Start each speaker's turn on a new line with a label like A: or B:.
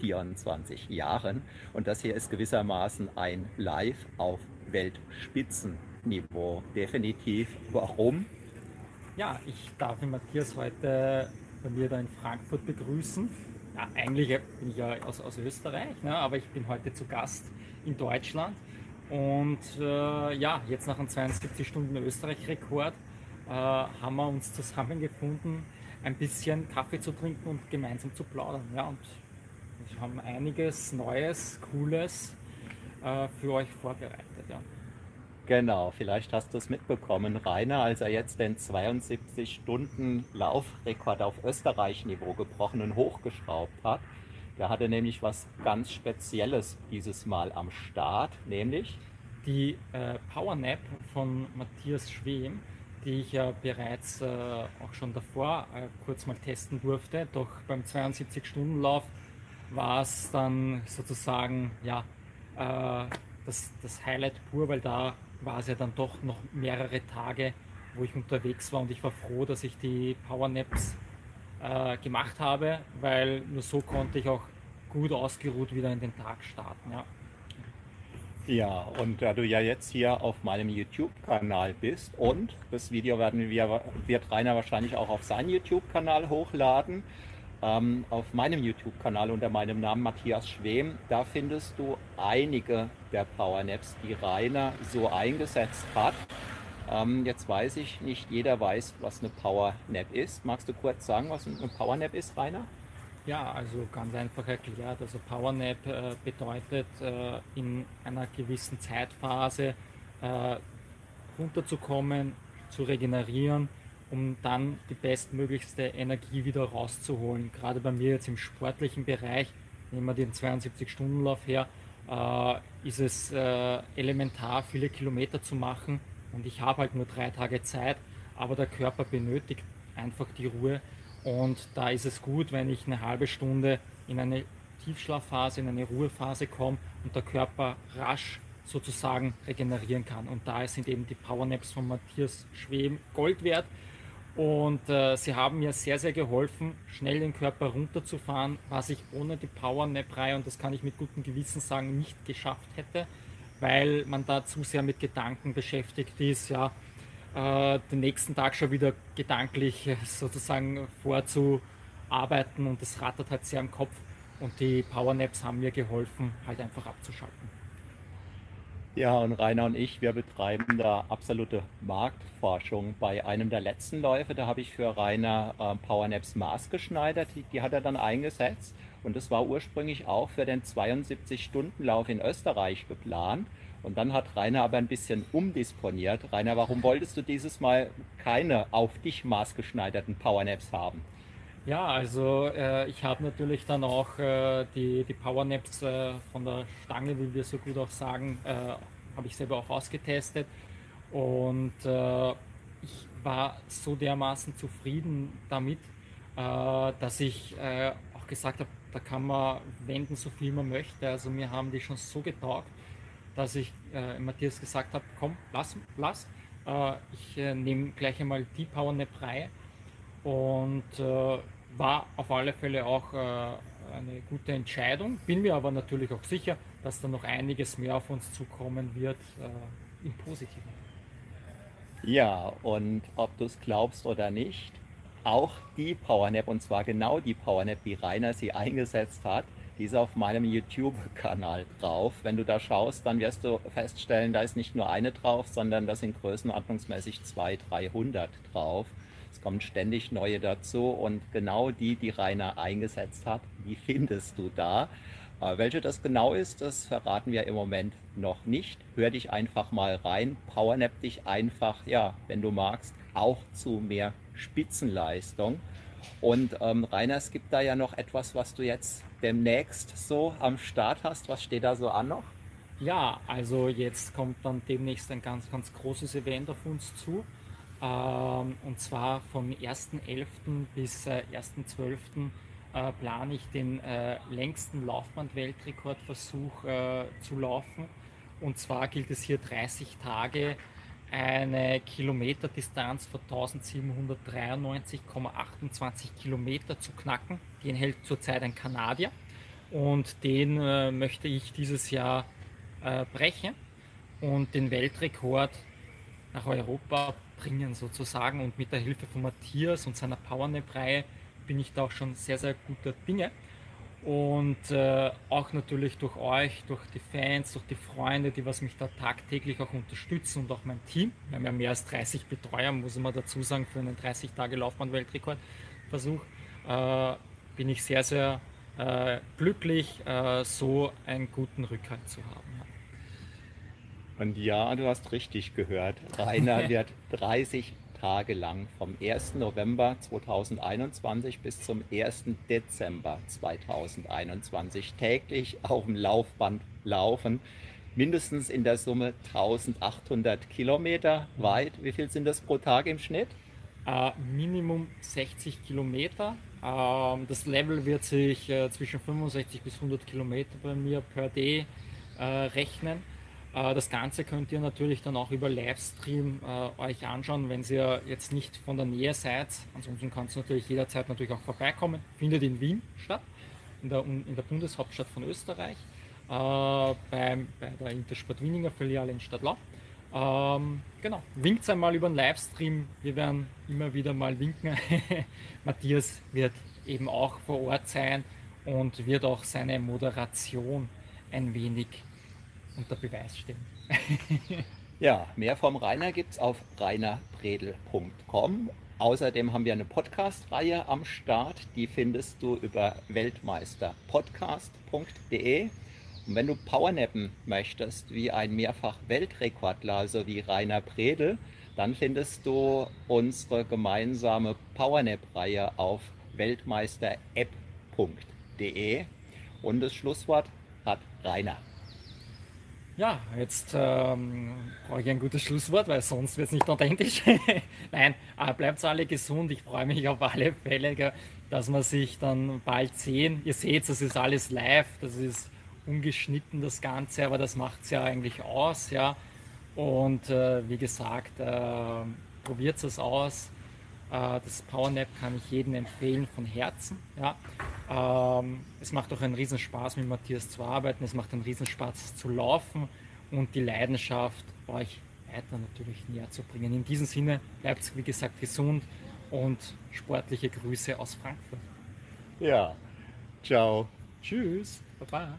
A: 24 Jahren. Und das hier ist gewissermaßen ein Live auf Weltspitzenniveau. Definitiv. Warum?
B: Ja, ich darf Matthias heute bei mir da in Frankfurt begrüßen. Ja, eigentlich bin ich ja aus, aus Österreich, ne, aber ich bin heute zu Gast in Deutschland. Und äh, ja, jetzt nach einem 72 Stunden Österreich-Rekord äh, haben wir uns zusammengefunden, ein bisschen Kaffee zu trinken und gemeinsam zu plaudern. Ja, und wir haben einiges Neues, Cooles äh, für euch vorbereitet. Ja.
A: Genau, vielleicht hast du es mitbekommen, Rainer, als er jetzt den 72 Stunden Laufrekord auf Österreich-Niveau gebrochen und hochgeschraubt hat. Der hatte nämlich was ganz Spezielles dieses Mal am Start, nämlich
B: die äh, Powernap von Matthias Schwem die ich ja bereits äh, auch schon davor äh, kurz mal testen durfte. Doch beim 72-Stunden-Lauf war es dann sozusagen ja, äh, das, das Highlight pur, weil da war es ja dann doch noch mehrere Tage, wo ich unterwegs war und ich war froh, dass ich die Powernaps äh, gemacht habe, weil nur so konnte ich auch gut ausgeruht wieder in den Tag starten. Ja.
A: Ja, und da du ja jetzt hier auf meinem YouTube-Kanal bist und das Video werden wir, wird Rainer wahrscheinlich auch auf seinen YouTube-Kanal hochladen, ähm, auf meinem YouTube-Kanal unter meinem Namen Matthias Schwem, da findest du einige der Powernaps, die Rainer so eingesetzt hat. Ähm, jetzt weiß ich, nicht jeder weiß, was eine Powernap ist. Magst du kurz sagen, was eine Powernap ist, Rainer?
B: Ja, also ganz einfach erklärt. Also Powernap äh, bedeutet äh, in einer gewissen Zeitphase äh, runterzukommen, zu regenerieren, um dann die bestmöglichste Energie wieder rauszuholen. Gerade bei mir jetzt im sportlichen Bereich, nehmen wir den 72-Stunden-Lauf her, äh, ist es äh, elementar, viele Kilometer zu machen. Und ich habe halt nur drei Tage Zeit, aber der Körper benötigt einfach die Ruhe und da ist es gut, wenn ich eine halbe Stunde in eine Tiefschlafphase, in eine Ruhephase komme und der Körper rasch sozusagen regenerieren kann. Und da sind eben die Powernaps von Matthias Schwem Gold wert. Und äh, sie haben mir sehr, sehr geholfen, schnell den Körper runterzufahren, was ich ohne die Powernap-Reihe, und das kann ich mit gutem Gewissen sagen, nicht geschafft hätte, weil man da zu sehr mit Gedanken beschäftigt ist, ja, äh, den nächsten Tag schon wieder gedanklich äh, sozusagen vorzuarbeiten und das rattert halt sehr im Kopf. Und die Powernaps haben mir geholfen, halt einfach abzuschalten.
A: Ja, und Rainer und ich, wir betreiben da absolute Marktforschung. Bei einem der letzten Läufe, da habe ich für Rainer äh, Powernaps maßgeschneidert, die, die hat er dann eingesetzt. Und das war ursprünglich auch für den 72-Stunden-Lauf in Österreich geplant. Und dann hat Rainer aber ein bisschen umdisponiert. Rainer, warum wolltest du dieses Mal keine auf dich maßgeschneiderten Powernaps haben?
B: Ja, also äh, ich habe natürlich dann auch äh, die, die Powernaps äh, von der Stange, wie wir so gut auch sagen, äh, habe ich selber auch ausgetestet. Und äh, ich war so dermaßen zufrieden damit, äh, dass ich auch gesagt habe, da kann man wenden, so viel man möchte. Also mir haben die schon so getaugt dass ich Matthias gesagt habe, komm, lass, lass. Ich nehme gleich einmal die PowerNap frei und war auf alle Fälle auch äh, eine gute Entscheidung. Bin mir aber natürlich auch sicher, dass da noch einiges mehr auf uns zukommen wird äh, im Positiven.
A: Ja, und ob du es glaubst oder nicht, auch die PowerNap, und zwar genau die PowerNap, wie Rainer sie eingesetzt hat, die ist auf meinem YouTube-Kanal drauf. Wenn du da schaust, dann wirst du feststellen, da ist nicht nur eine drauf, sondern da sind größenordnungsmäßig 200, 300 drauf. Es kommen ständig neue dazu und genau die, die Rainer eingesetzt hat, die findest du da. Äh, welche das genau ist, das verraten wir im Moment noch nicht. Hör dich einfach mal rein, powernap dich einfach, ja, wenn du magst, auch zu mehr Spitzenleistung. Und ähm, Rainer, es gibt da ja noch etwas, was du jetzt demnächst so am Start hast. Was steht da so an noch?
B: Ja, also jetzt kommt dann demnächst ein ganz, ganz großes Event auf uns zu. Ähm, und zwar vom 1.11. bis äh, 1.12. Äh, plane ich den äh, längsten Laufband-Weltrekordversuch äh, zu laufen. Und zwar gilt es hier 30 Tage eine Kilometerdistanz von 1793,28 Kilometer zu knacken. Den hält zurzeit ein Kanadier. und den äh, möchte ich dieses Jahr äh, brechen und den Weltrekord nach Europa bringen sozusagen. Und mit der Hilfe von Matthias und seiner Powernap-Reihe bin ich da auch schon sehr, sehr guter Dinge. Und äh, auch natürlich durch euch, durch die Fans, durch die Freunde, die was mich da tagtäglich auch unterstützen und auch mein Team. Wir haben ja mehr als 30 Betreuer, muss man dazu sagen, für einen 30 Tage Laufbahn-Weltrekordversuch. Äh, bin ich sehr, sehr äh, glücklich, äh, so einen guten Rückhalt zu haben.
A: Ja. Und ja, du hast richtig gehört. Rainer wird 30 Tage lang vom 1. November 2021 bis zum 1. Dezember 2021 täglich auf dem Laufband laufen. Mindestens in der Summe 1800 Kilometer weit. Wie viel sind das pro Tag im Schnitt?
B: Äh, Minimum 60 Kilometer. Ähm, das Level wird sich äh, zwischen 65 bis 100 Kilometer bei mir per Day äh, rechnen. Äh, das Ganze könnt ihr natürlich dann auch über Livestream äh, euch anschauen, wenn ihr jetzt nicht von der Nähe seid. Ansonsten kannst du natürlich jederzeit natürlich auch vorbeikommen. Findet in Wien statt, in der, in der Bundeshauptstadt von Österreich, äh, beim, bei der Intersport Wieninger Filiale in Stadtlau. Ähm, genau, winkt einmal über den Livestream. Wir werden immer wieder mal winken. Matthias wird eben auch vor Ort sein und wird auch seine Moderation ein wenig unter Beweis stellen.
A: ja, mehr vom Rainer gibt es auf rainerpredel.com. Außerdem haben wir eine Podcast-Reihe am Start, die findest du über weltmeisterpodcast.de. Und wenn du Powernappen möchtest, wie ein Mehrfach-Weltrekordler, also wie Rainer Predel, dann findest du unsere gemeinsame Powernap-Reihe auf weltmeisterapp.de. Und das Schlusswort hat Rainer.
B: Ja, jetzt ähm, brauche ich ein gutes Schlusswort, weil sonst wird es nicht authentisch. Nein, äh, bleibt alle gesund. Ich freue mich auf alle Fälle, dass wir sich dann bald sehen. Ihr seht, das ist alles live, das ist ungeschnitten das Ganze, aber das macht es ja eigentlich aus. Ja. Und äh, wie gesagt, äh, probiert es aus. Äh, das Powernap kann ich jedem empfehlen von Herzen. Ja. Ähm, es macht auch einen Riesenspaß mit Matthias zu arbeiten, es macht einen Riesenspaß zu laufen und die Leidenschaft euch weiter natürlich näher zu bringen. In diesem Sinne bleibt wie gesagt gesund und sportliche Grüße aus Frankfurt.
A: Ja, ciao.
B: Tschüss. Baba.